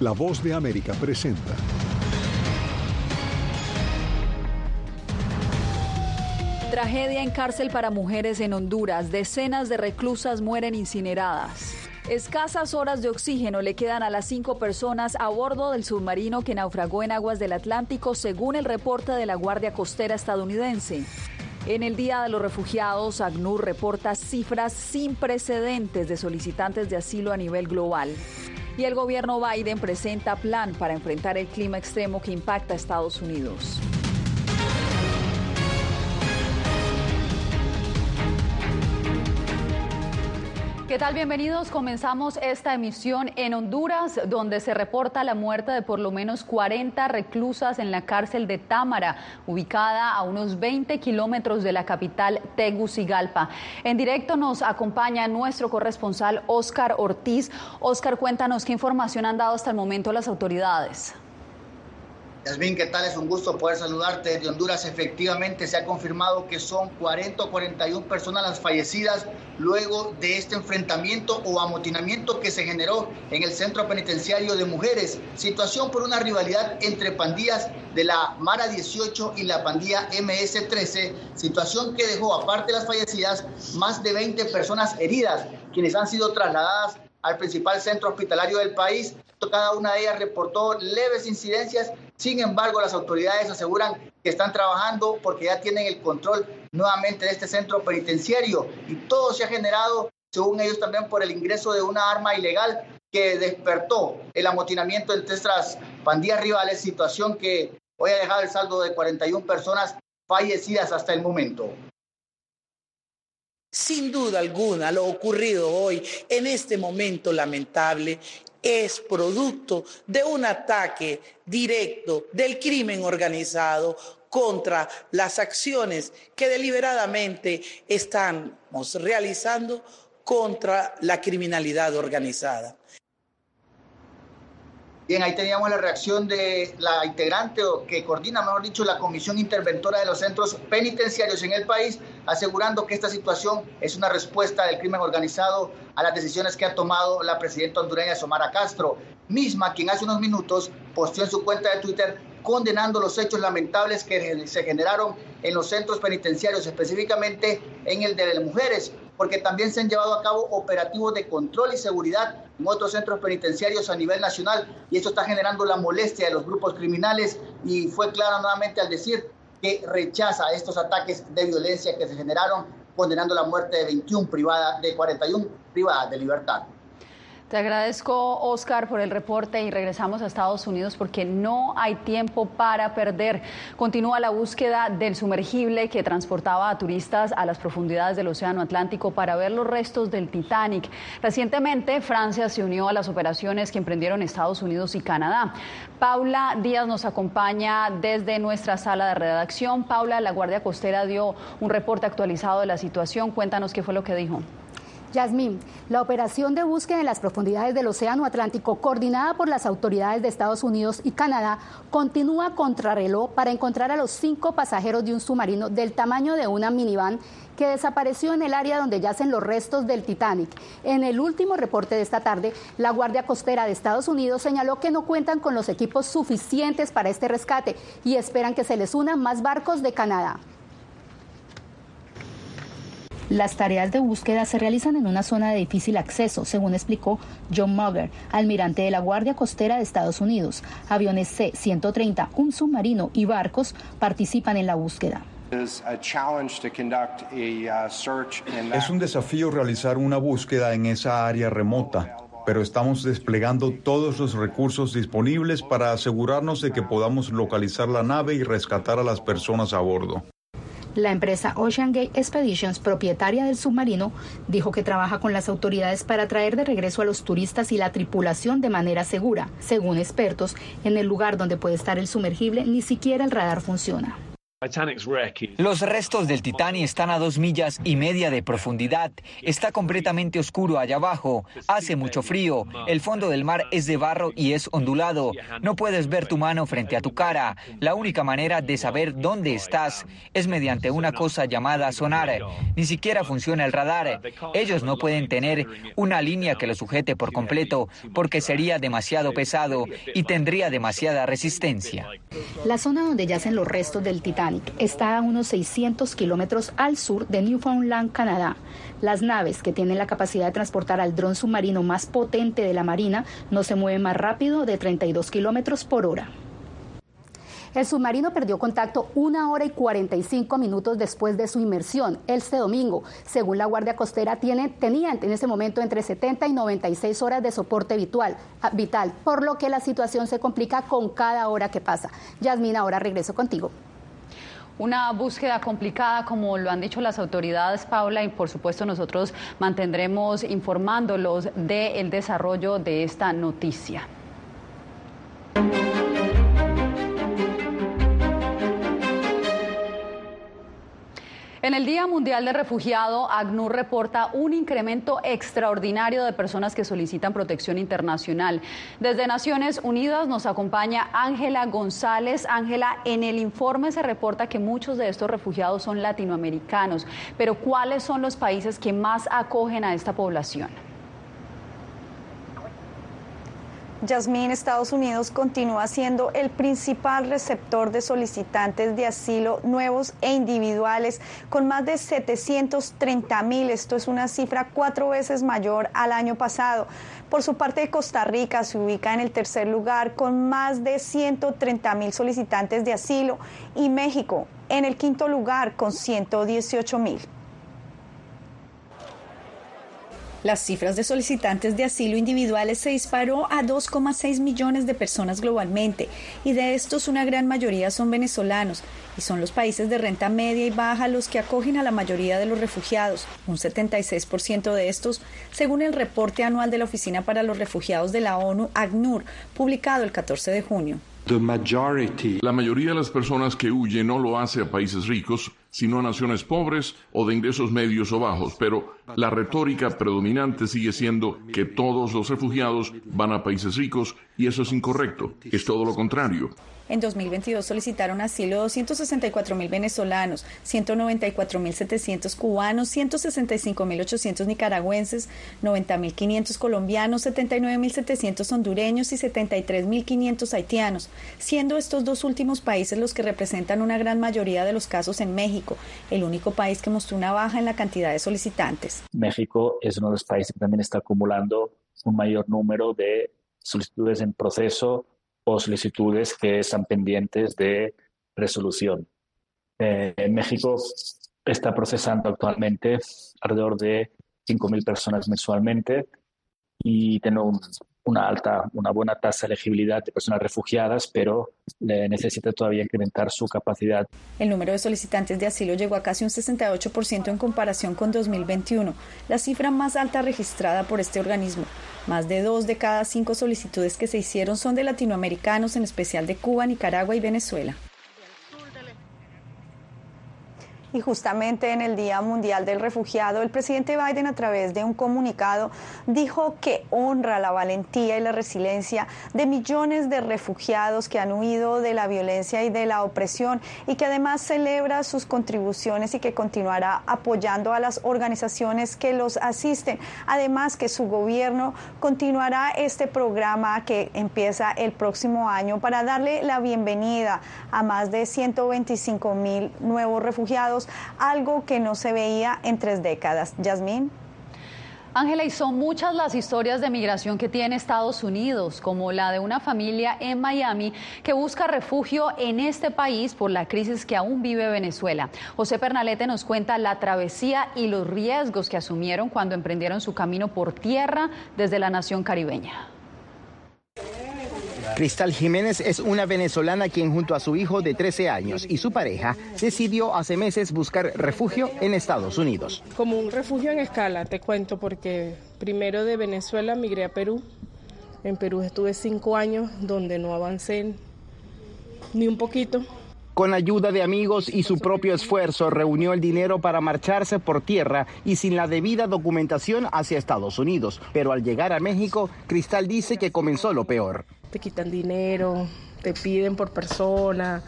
La voz de América presenta. Tragedia en cárcel para mujeres en Honduras. Decenas de reclusas mueren incineradas. Escasas horas de oxígeno le quedan a las cinco personas a bordo del submarino que naufragó en aguas del Atlántico, según el reporte de la Guardia Costera estadounidense. En el Día de los Refugiados, ACNUR reporta cifras sin precedentes de solicitantes de asilo a nivel global. Y el gobierno Biden presenta plan para enfrentar el clima extremo que impacta a Estados Unidos. ¿Qué tal? Bienvenidos. Comenzamos esta emisión en Honduras, donde se reporta la muerte de por lo menos 40 reclusas en la cárcel de Támara, ubicada a unos 20 kilómetros de la capital Tegucigalpa. En directo nos acompaña nuestro corresponsal Oscar Ortiz. Oscar, cuéntanos qué información han dado hasta el momento las autoridades. Yasmin, ¿qué tal? Es un gusto poder saludarte desde Honduras. Efectivamente, se ha confirmado que son 40 o 41 personas las fallecidas luego de este enfrentamiento o amotinamiento que se generó en el centro penitenciario de mujeres. Situación por una rivalidad entre pandillas de la Mara 18 y la pandilla MS-13. Situación que dejó, aparte de las fallecidas, más de 20 personas heridas, quienes han sido trasladadas al principal centro hospitalario del país. Cada una de ellas reportó leves incidencias sin embargo, las autoridades aseguran que están trabajando porque ya tienen el control nuevamente de este centro penitenciario y todo se ha generado, según ellos también, por el ingreso de una arma ilegal que despertó el amotinamiento entre estas pandillas rivales, situación que hoy ha dejado el saldo de 41 personas fallecidas hasta el momento. Sin duda alguna, lo ocurrido hoy en este momento lamentable es producto de un ataque directo del crimen organizado contra las acciones que deliberadamente estamos realizando contra la criminalidad organizada. Bien, ahí teníamos la reacción de la integrante o que coordina, mejor dicho, la Comisión Interventora de los Centros Penitenciarios en el país, asegurando que esta situación es una respuesta del crimen organizado a las decisiones que ha tomado la presidenta hondureña Somara Castro, misma quien hace unos minutos posteó en su cuenta de Twitter condenando los hechos lamentables que se generaron en los centros penitenciarios, específicamente en el de las mujeres, porque también se han llevado a cabo operativos de control y seguridad en otros centros penitenciarios a nivel nacional y esto está generando la molestia de los grupos criminales y fue claro nuevamente al decir que rechaza estos ataques de violencia que se generaron condenando la muerte de 21 privadas, de 41 privadas de libertad. Te agradezco, Oscar, por el reporte y regresamos a Estados Unidos porque no hay tiempo para perder. Continúa la búsqueda del sumergible que transportaba a turistas a las profundidades del Océano Atlántico para ver los restos del Titanic. Recientemente, Francia se unió a las operaciones que emprendieron Estados Unidos y Canadá. Paula Díaz nos acompaña desde nuestra sala de redacción. Paula, la Guardia Costera dio un reporte actualizado de la situación. Cuéntanos qué fue lo que dijo. Yasmín, la operación de búsqueda en las profundidades del Océano Atlántico, coordinada por las autoridades de Estados Unidos y Canadá, continúa contrarreloj para encontrar a los cinco pasajeros de un submarino del tamaño de una minivan que desapareció en el área donde yacen los restos del Titanic. En el último reporte de esta tarde, la Guardia Costera de Estados Unidos señaló que no cuentan con los equipos suficientes para este rescate y esperan que se les unan más barcos de Canadá. Las tareas de búsqueda se realizan en una zona de difícil acceso, según explicó John Mugger, almirante de la Guardia Costera de Estados Unidos. Aviones C-130, un submarino y barcos participan en la búsqueda. Uh, es un desafío realizar una búsqueda en esa área remota, pero estamos desplegando todos los recursos disponibles para asegurarnos de que podamos localizar la nave y rescatar a las personas a bordo. La empresa Ocean Gate Expeditions, propietaria del submarino, dijo que trabaja con las autoridades para traer de regreso a los turistas y la tripulación de manera segura. Según expertos, en el lugar donde puede estar el sumergible ni siquiera el radar funciona. Los restos del Titanic están a dos millas y media de profundidad. Está completamente oscuro allá abajo. Hace mucho frío. El fondo del mar es de barro y es ondulado. No puedes ver tu mano frente a tu cara. La única manera de saber dónde estás es mediante una cosa llamada sonar. Ni siquiera funciona el radar. Ellos no pueden tener una línea que lo sujete por completo porque sería demasiado pesado y tendría demasiada resistencia. La zona donde yacen los restos del Titanic está a unos 600 kilómetros al sur de Newfoundland, Canadá. Las naves que tienen la capacidad de transportar al dron submarino más potente de la Marina no se mueven más rápido de 32 kilómetros por hora. El submarino perdió contacto una hora y 45 minutos después de su inmersión este domingo. Según la Guardia Costera, tiene, tenía en ese momento entre 70 y 96 horas de soporte vital, vital, por lo que la situación se complica con cada hora que pasa. Yasmina, ahora regreso contigo. Una búsqueda complicada, como lo han dicho las autoridades, Paula, y por supuesto nosotros mantendremos informándolos del desarrollo de esta noticia. En el Día Mundial del Refugiado, ACNUR reporta un incremento extraordinario de personas que solicitan protección internacional. Desde Naciones Unidas nos acompaña Ángela González. Ángela, en el informe se reporta que muchos de estos refugiados son latinoamericanos, pero ¿cuáles son los países que más acogen a esta población? Yasmín, Estados Unidos continúa siendo el principal receptor de solicitantes de asilo nuevos e individuales, con más de 730 mil. Esto es una cifra cuatro veces mayor al año pasado. Por su parte, Costa Rica se ubica en el tercer lugar con más de 130 mil solicitantes de asilo y México en el quinto lugar con 118 mil. Las cifras de solicitantes de asilo individuales se disparó a 2,6 millones de personas globalmente y de estos una gran mayoría son venezolanos y son los países de renta media y baja los que acogen a la mayoría de los refugiados, un 76% de estos, según el reporte anual de la Oficina para los Refugiados de la ONU, ACNUR, publicado el 14 de junio. La mayoría de las personas que huyen no lo hace a países ricos, sino a naciones pobres o de ingresos medios o bajos, pero la retórica predominante sigue siendo que todos los refugiados van a países ricos y eso es incorrecto, es todo lo contrario. En 2022 solicitaron asilo 264 mil venezolanos, 194 mil 700 cubanos, 165 mil 800 nicaragüenses, 90 mil 500 colombianos, 79 mil 700 hondureños y 73 mil 500 haitianos, siendo estos dos últimos países los que representan una gran mayoría de los casos en México, el único país que mostró una baja en la cantidad de solicitantes. México es uno de los países que también está acumulando un mayor número de solicitudes en proceso solicitudes que están pendientes de resolución. Eh, en México está procesando actualmente alrededor de 5.000 personas mensualmente y tiene una alta, una buena tasa de elegibilidad de personas refugiadas, pero necesita todavía incrementar su capacidad. El número de solicitantes de asilo llegó a casi un 68% en comparación con 2021, la cifra más alta registrada por este organismo. Más de dos de cada cinco solicitudes que se hicieron son de latinoamericanos, en especial de Cuba, Nicaragua y Venezuela. Y justamente en el Día Mundial del Refugiado, el presidente Biden a través de un comunicado dijo que honra la valentía y la resiliencia de millones de refugiados que han huido de la violencia y de la opresión y que además celebra sus contribuciones y que continuará apoyando a las organizaciones que los asisten. Además que su gobierno continuará este programa que empieza el próximo año para darle la bienvenida a más de 125 mil nuevos refugiados algo que no se veía en tres décadas. Yasmín. Ángela, y son muchas las historias de migración que tiene Estados Unidos, como la de una familia en Miami que busca refugio en este país por la crisis que aún vive Venezuela. José Pernalete nos cuenta la travesía y los riesgos que asumieron cuando emprendieron su camino por tierra desde la nación caribeña. Cristal Jiménez es una venezolana quien junto a su hijo de 13 años y su pareja decidió hace meses buscar refugio en Estados Unidos. Como un refugio en escala, te cuento, porque primero de Venezuela migré a Perú. En Perú estuve cinco años donde no avancé ni un poquito Con ayuda de amigos y su propio esfuerzo, reunió el dinero para marcharse por tierra y sin la debida documentación hacia Estados Unidos. Pero al llegar a México, Cristal dice que comenzó lo peor. Te quitan dinero, te piden por persona.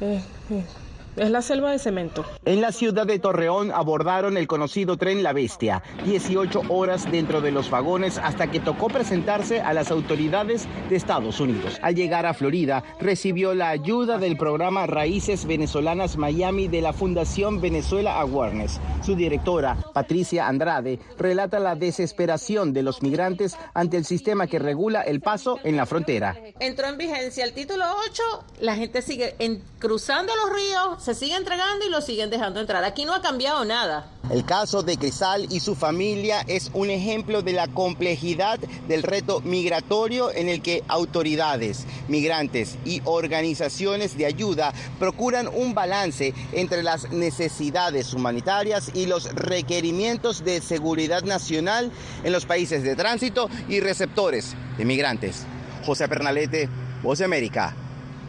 Eh, eh, es la selva de cemento. En la ciudad de Torreón abordaron el conocido tren La Bestia, 18 horas dentro de los vagones hasta que tocó presentarse a las autoridades de Estados Unidos. Al llegar a Florida, recibió la ayuda del programa Raíces Venezolanas Miami de la Fundación Venezuela Awareness. Su directora, Patricia Andrade, relata la desesperación de los migrantes ante el sistema que regula el paso en la frontera. Entró en vigencia el título 8, la gente sigue cruzando los ríos se sigue entregando y lo siguen dejando entrar. Aquí no ha cambiado nada. El caso de Crisal y su familia es un ejemplo de la complejidad del reto migratorio en el que autoridades, migrantes y organizaciones de ayuda procuran un balance entre las necesidades humanitarias y los requerimientos de seguridad nacional en los países de tránsito y receptores de migrantes. José Pernalete, Voz de América,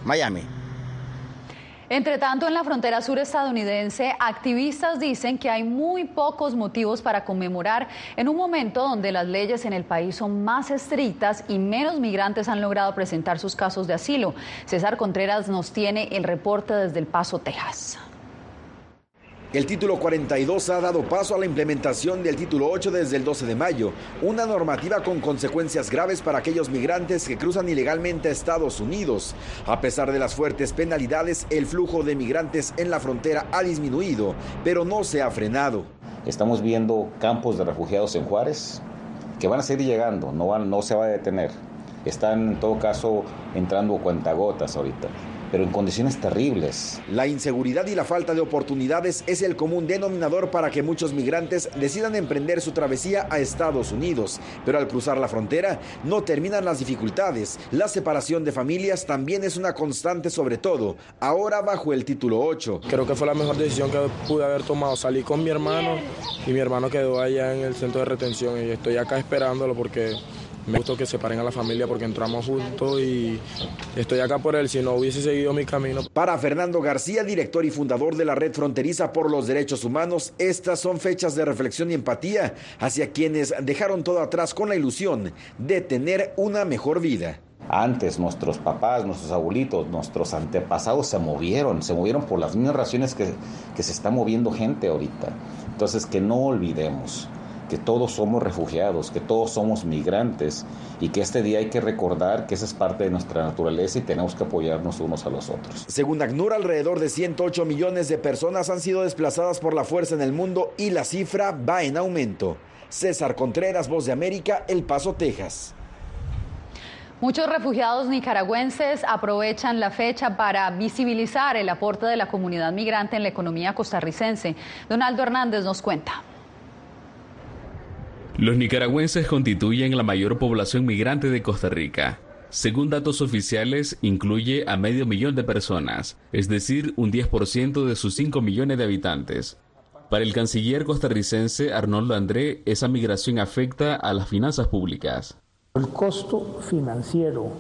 Miami. Entre tanto, en la frontera sur estadounidense, activistas dicen que hay muy pocos motivos para conmemorar en un momento donde las leyes en el país son más estrictas y menos migrantes han logrado presentar sus casos de asilo. César Contreras nos tiene el reporte desde El Paso, Texas. El título 42 ha dado paso a la implementación del título 8 desde el 12 de mayo, una normativa con consecuencias graves para aquellos migrantes que cruzan ilegalmente a Estados Unidos. A pesar de las fuertes penalidades, el flujo de migrantes en la frontera ha disminuido, pero no se ha frenado. Estamos viendo campos de refugiados en Juárez que van a seguir llegando, no, se va a detener. Están en todo caso entrando cuentagotas ahorita pero en condiciones terribles. La inseguridad y la falta de oportunidades es el común denominador para que muchos migrantes decidan emprender su travesía a Estados Unidos, pero al cruzar la frontera no terminan las dificultades. La separación de familias también es una constante sobre todo, ahora bajo el título 8. Creo que fue la mejor decisión que pude haber tomado. Salí con mi hermano y mi hermano quedó allá en el centro de retención y estoy acá esperándolo porque me gustó que separen a la familia porque entramos juntos y estoy acá por él si no hubiese seguido mi camino. Para Fernando García, director y fundador de la Red Fronteriza por los Derechos Humanos, estas son fechas de reflexión y empatía hacia quienes dejaron todo atrás con la ilusión de tener una mejor vida. Antes nuestros papás, nuestros abuelitos, nuestros antepasados se movieron, se movieron por las mismas razones que, que se está moviendo gente ahorita. Entonces que no olvidemos que todos somos refugiados, que todos somos migrantes y que este día hay que recordar que esa es parte de nuestra naturaleza y tenemos que apoyarnos unos a los otros. Según ACNUR, alrededor de 108 millones de personas han sido desplazadas por la fuerza en el mundo y la cifra va en aumento. César Contreras, Voz de América, El Paso, Texas. Muchos refugiados nicaragüenses aprovechan la fecha para visibilizar el aporte de la comunidad migrante en la economía costarricense. Donaldo Hernández nos cuenta. Los nicaragüenses constituyen la mayor población migrante de Costa Rica. Según datos oficiales, incluye a medio millón de personas, es decir, un 10% de sus 5 millones de habitantes. Para el canciller costarricense Arnoldo André, esa migración afecta a las finanzas públicas. El costo financiero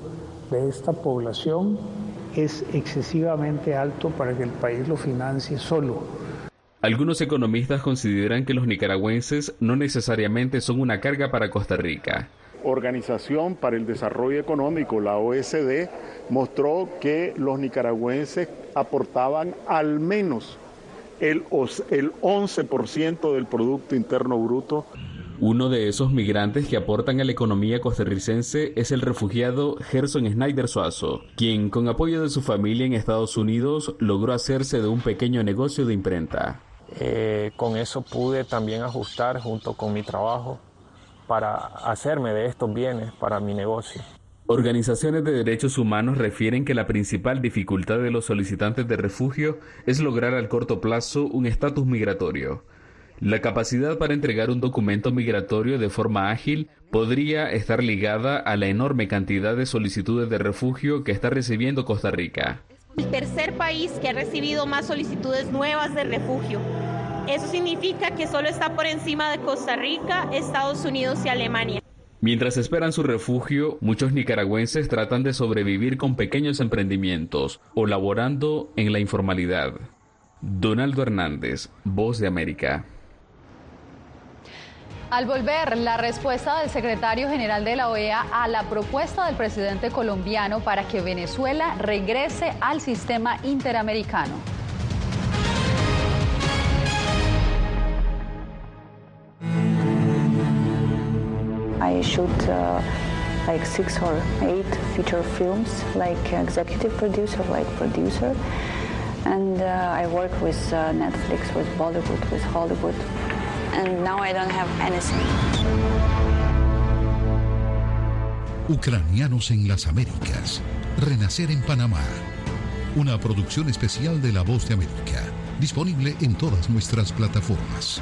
de esta población es excesivamente alto para que el país lo financie solo algunos economistas consideran que los nicaragüenses no necesariamente son una carga para Costa Rica. Organización para el Desarrollo Económico, la OSD, mostró que los nicaragüenses aportaban al menos el, el 11% del Producto Interno Bruto. Uno de esos migrantes que aportan a la economía costarricense es el refugiado Gerson Snyder Suazo, quien con apoyo de su familia en Estados Unidos logró hacerse de un pequeño negocio de imprenta. Eh, con eso pude también ajustar junto con mi trabajo para hacerme de estos bienes para mi negocio. Organizaciones de derechos humanos refieren que la principal dificultad de los solicitantes de refugio es lograr al corto plazo un estatus migratorio. La capacidad para entregar un documento migratorio de forma ágil podría estar ligada a la enorme cantidad de solicitudes de refugio que está recibiendo Costa Rica el tercer país que ha recibido más solicitudes nuevas de refugio. Eso significa que solo está por encima de Costa Rica, Estados Unidos y Alemania. Mientras esperan su refugio, muchos nicaragüenses tratan de sobrevivir con pequeños emprendimientos o laborando en la informalidad. Donaldo Hernández, Voz de América. Al volver, la respuesta del secretario general de la OEA a la propuesta del presidente colombiano para que Venezuela regrese al sistema interamericano. I shoot uh, like six or eight feature films, like executive producer, like producer. And uh, I work with uh, Netflix, with Bollywood, with Hollywood. And now I don't have anything. Ucranianos en las Américas. Renacer en Panamá. Una producción especial de La Voz de América. Disponible en todas nuestras plataformas.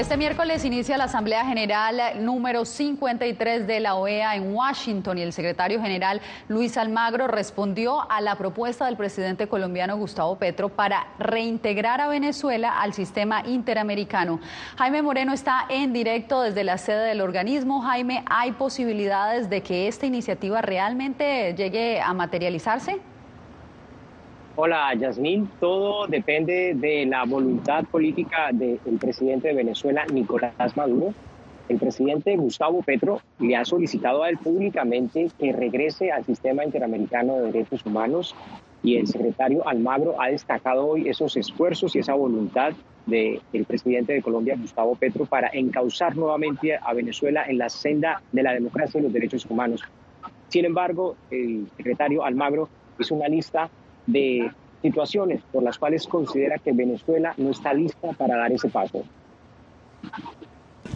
Este miércoles inicia la Asamblea General número 53 de la OEA en Washington y el secretario general Luis Almagro respondió a la propuesta del presidente colombiano Gustavo Petro para reintegrar a Venezuela al sistema interamericano. Jaime Moreno está en directo desde la sede del organismo. Jaime, ¿hay posibilidades de que esta iniciativa realmente llegue a materializarse? Hola, Yasmín. Todo depende de la voluntad política del presidente de Venezuela, Nicolás Maduro. El presidente Gustavo Petro le ha solicitado a él públicamente que regrese al sistema interamericano de derechos humanos y el secretario Almagro ha destacado hoy esos esfuerzos y esa voluntad del presidente de Colombia, Gustavo Petro, para encauzar nuevamente a Venezuela en la senda de la democracia y los derechos humanos. Sin embargo, el secretario Almagro hizo una lista de situaciones por las cuales considera que Venezuela no está lista para dar ese paso.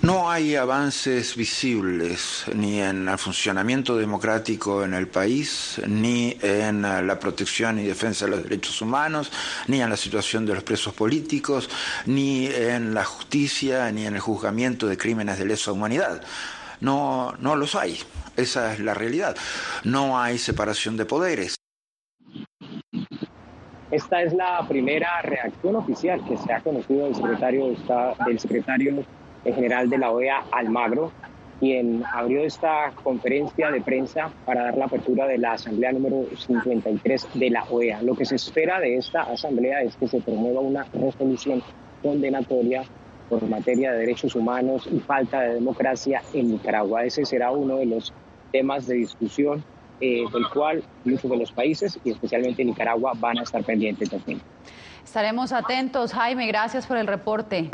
No hay avances visibles ni en el funcionamiento democrático en el país, ni en la protección y defensa de los derechos humanos, ni en la situación de los presos políticos, ni en la justicia, ni en el juzgamiento de crímenes de lesa humanidad. No, no los hay. Esa es la realidad. No hay separación de poderes. Esta es la primera reacción oficial que se ha conocido del secretario, del secretario general de la OEA, Almagro, quien abrió esta conferencia de prensa para dar la apertura de la asamblea número 53 de la OEA. Lo que se espera de esta asamblea es que se promueva una resolución condenatoria por materia de derechos humanos y falta de democracia en Nicaragua. Ese será uno de los temas de discusión eh, del cual muchos de los países y especialmente Nicaragua van a estar pendientes también. Estaremos atentos, Jaime, gracias por el reporte.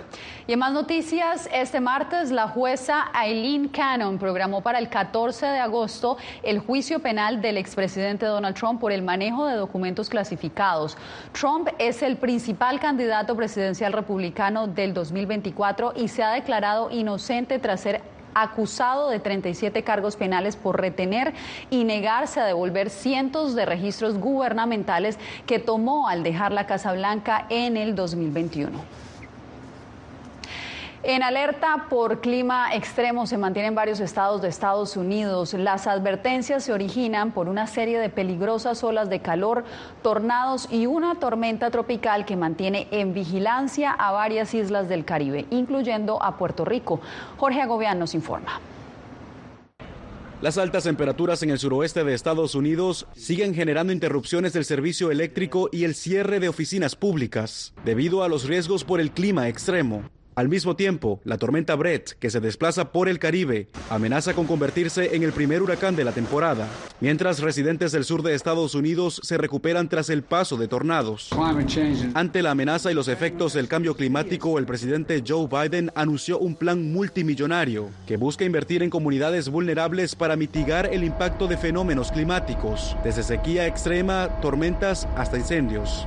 Y en más noticias, este martes la jueza Eileen Cannon programó para el 14 de agosto el juicio penal del expresidente Donald Trump por el manejo de documentos clasificados. Trump es el principal candidato presidencial republicano del 2024 y se ha declarado inocente tras ser acusado de 37 cargos penales por retener y negarse a devolver cientos de registros gubernamentales que tomó al dejar la Casa Blanca en el 2021. En alerta por clima extremo se mantienen varios estados de Estados Unidos. Las advertencias se originan por una serie de peligrosas olas de calor, tornados y una tormenta tropical que mantiene en vigilancia a varias islas del Caribe, incluyendo a Puerto Rico. Jorge Agobián nos informa. Las altas temperaturas en el suroeste de Estados Unidos siguen generando interrupciones del servicio eléctrico y el cierre de oficinas públicas debido a los riesgos por el clima extremo. Al mismo tiempo, la tormenta Brett, que se desplaza por el Caribe, amenaza con convertirse en el primer huracán de la temporada, mientras residentes del sur de Estados Unidos se recuperan tras el paso de tornados. Ante la amenaza y los efectos del cambio climático, el presidente Joe Biden anunció un plan multimillonario que busca invertir en comunidades vulnerables para mitigar el impacto de fenómenos climáticos, desde sequía extrema, tormentas hasta incendios.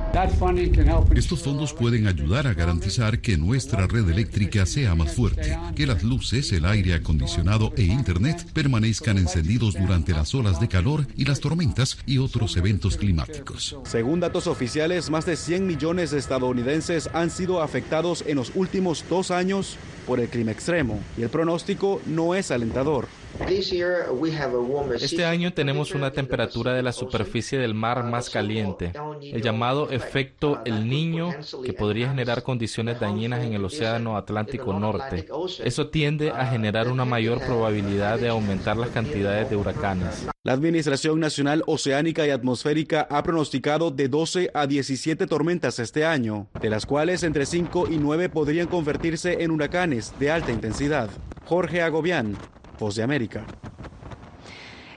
Estos fondos pueden ayudar a garantizar que nuestra red eléctrica eléctrica sea más fuerte, que las luces, el aire acondicionado e Internet permanezcan encendidos durante las olas de calor y las tormentas y otros eventos climáticos. Según datos oficiales, más de 100 millones de estadounidenses han sido afectados en los últimos dos años por el clima extremo y el pronóstico no es alentador. Este año tenemos una temperatura de la superficie del mar más caliente, el llamado efecto El Niño, que podría generar condiciones dañinas en el Océano Atlántico Norte. Eso tiende a generar una mayor probabilidad de aumentar las cantidades de huracanes. La Administración Nacional Oceánica y Atmosférica ha pronosticado de 12 a 17 tormentas este año, de las cuales entre 5 y 9 podrían convertirse en huracanes de alta intensidad. Jorge Agobián, Voz de América.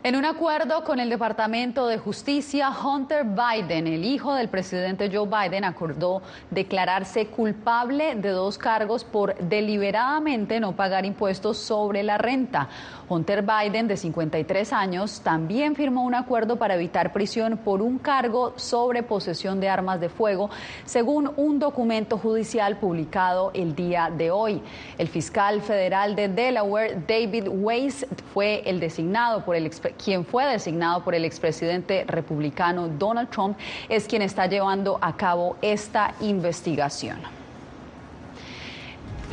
En un acuerdo con el Departamento de Justicia, Hunter Biden, el hijo del presidente Joe Biden, acordó declararse culpable de dos cargos por deliberadamente no pagar impuestos sobre la renta. Hunter Biden, de 53 años, también firmó un acuerdo para evitar prisión por un cargo sobre posesión de armas de fuego, según un documento judicial publicado el día de hoy. El fiscal federal de Delaware, David Weiss, fue el designado por el quien fue designado por el expresidente republicano Donald Trump, es quien está llevando a cabo esta investigación.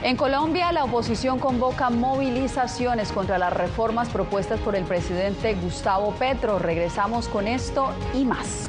En Colombia, la oposición convoca movilizaciones contra las reformas propuestas por el presidente Gustavo Petro. Regresamos con esto y más.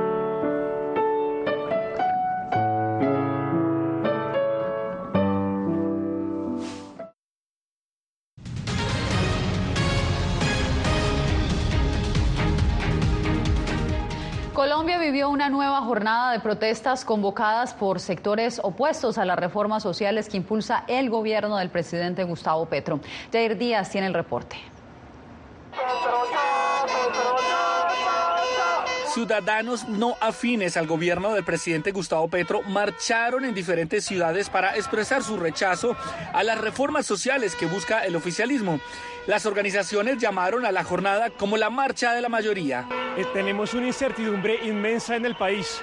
Una nueva jornada de protestas convocadas por sectores opuestos a las reformas sociales que impulsa el gobierno del presidente Gustavo Petro. Jair Díaz tiene el reporte. Ciudadanos no afines al gobierno del presidente Gustavo Petro marcharon en diferentes ciudades para expresar su rechazo a las reformas sociales que busca el oficialismo. Las organizaciones llamaron a la jornada como la marcha de la mayoría. Eh, tenemos una incertidumbre inmensa en el país.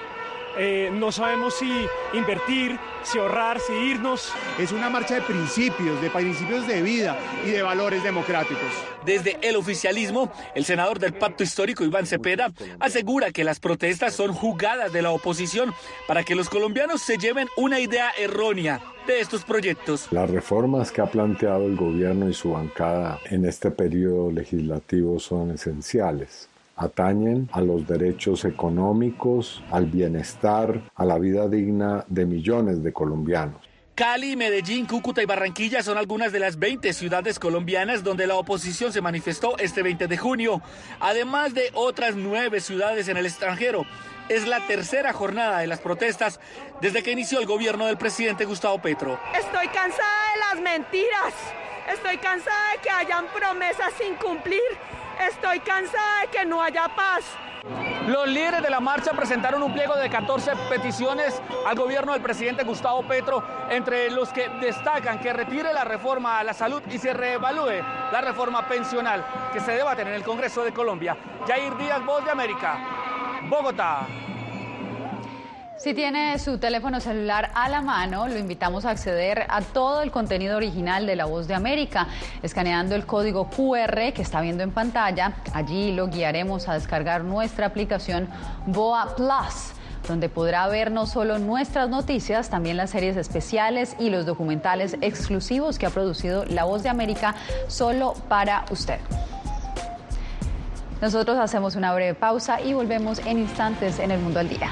Eh, no sabemos si invertir, si ahorrar, si irnos. Es una marcha de principios, de principios de vida y de valores democráticos. Desde el oficialismo, el senador del Pacto Histórico, Iván Cepeda, asegura que las protestas son jugadas de la oposición para que los colombianos se lleven una idea errónea de estos proyectos. Las reformas que ha planteado el gobierno y su bancada en este periodo legislativo son esenciales atañen a los derechos económicos, al bienestar, a la vida digna de millones de colombianos. Cali, Medellín, Cúcuta y Barranquilla son algunas de las 20 ciudades colombianas donde la oposición se manifestó este 20 de junio, además de otras nueve ciudades en el extranjero. Es la tercera jornada de las protestas desde que inició el gobierno del presidente Gustavo Petro. Estoy cansada de las mentiras, estoy cansada de que hayan promesas sin cumplir Estoy cansada de que no haya paz. Los líderes de la marcha presentaron un pliego de 14 peticiones al gobierno del presidente Gustavo Petro, entre los que destacan que retire la reforma a la salud y se reevalúe la reforma pensional que se debate en el Congreso de Colombia. Jair Díaz, Voz de América, Bogotá. Si tiene su teléfono celular a la mano, lo invitamos a acceder a todo el contenido original de La Voz de América, escaneando el código QR que está viendo en pantalla. Allí lo guiaremos a descargar nuestra aplicación Boa Plus donde podrá ver no solo nuestras noticias, también las series especiales y los documentales exclusivos que ha producido La Voz de América solo para usted. Nosotros hacemos una breve pausa y volvemos en instantes en el mundo al día.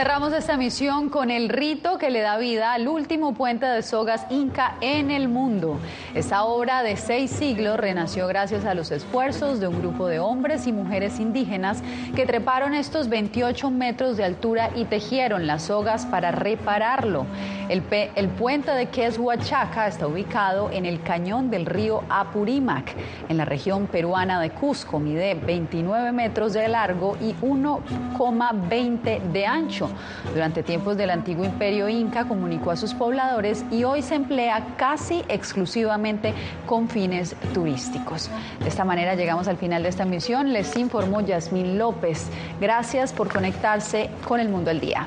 Cerramos esta misión con el rito que le da vida al último puente de sogas inca en el mundo. Esta obra de seis siglos renació gracias a los esfuerzos de un grupo de hombres y mujeres indígenas que treparon estos 28 metros de altura y tejieron las sogas para repararlo. El, puente de Queshuachaca está ubicado en el cañón del río Apurímac, en la región peruana de Cusco. Mide 29 metros de largo y 1,20 de ancho durante tiempos del antiguo imperio inca, comunicó a sus pobladores y hoy se emplea casi exclusivamente con fines turísticos. De esta manera llegamos al final de esta emisión. Les informó Yasmín López. Gracias por conectarse con el mundo al día.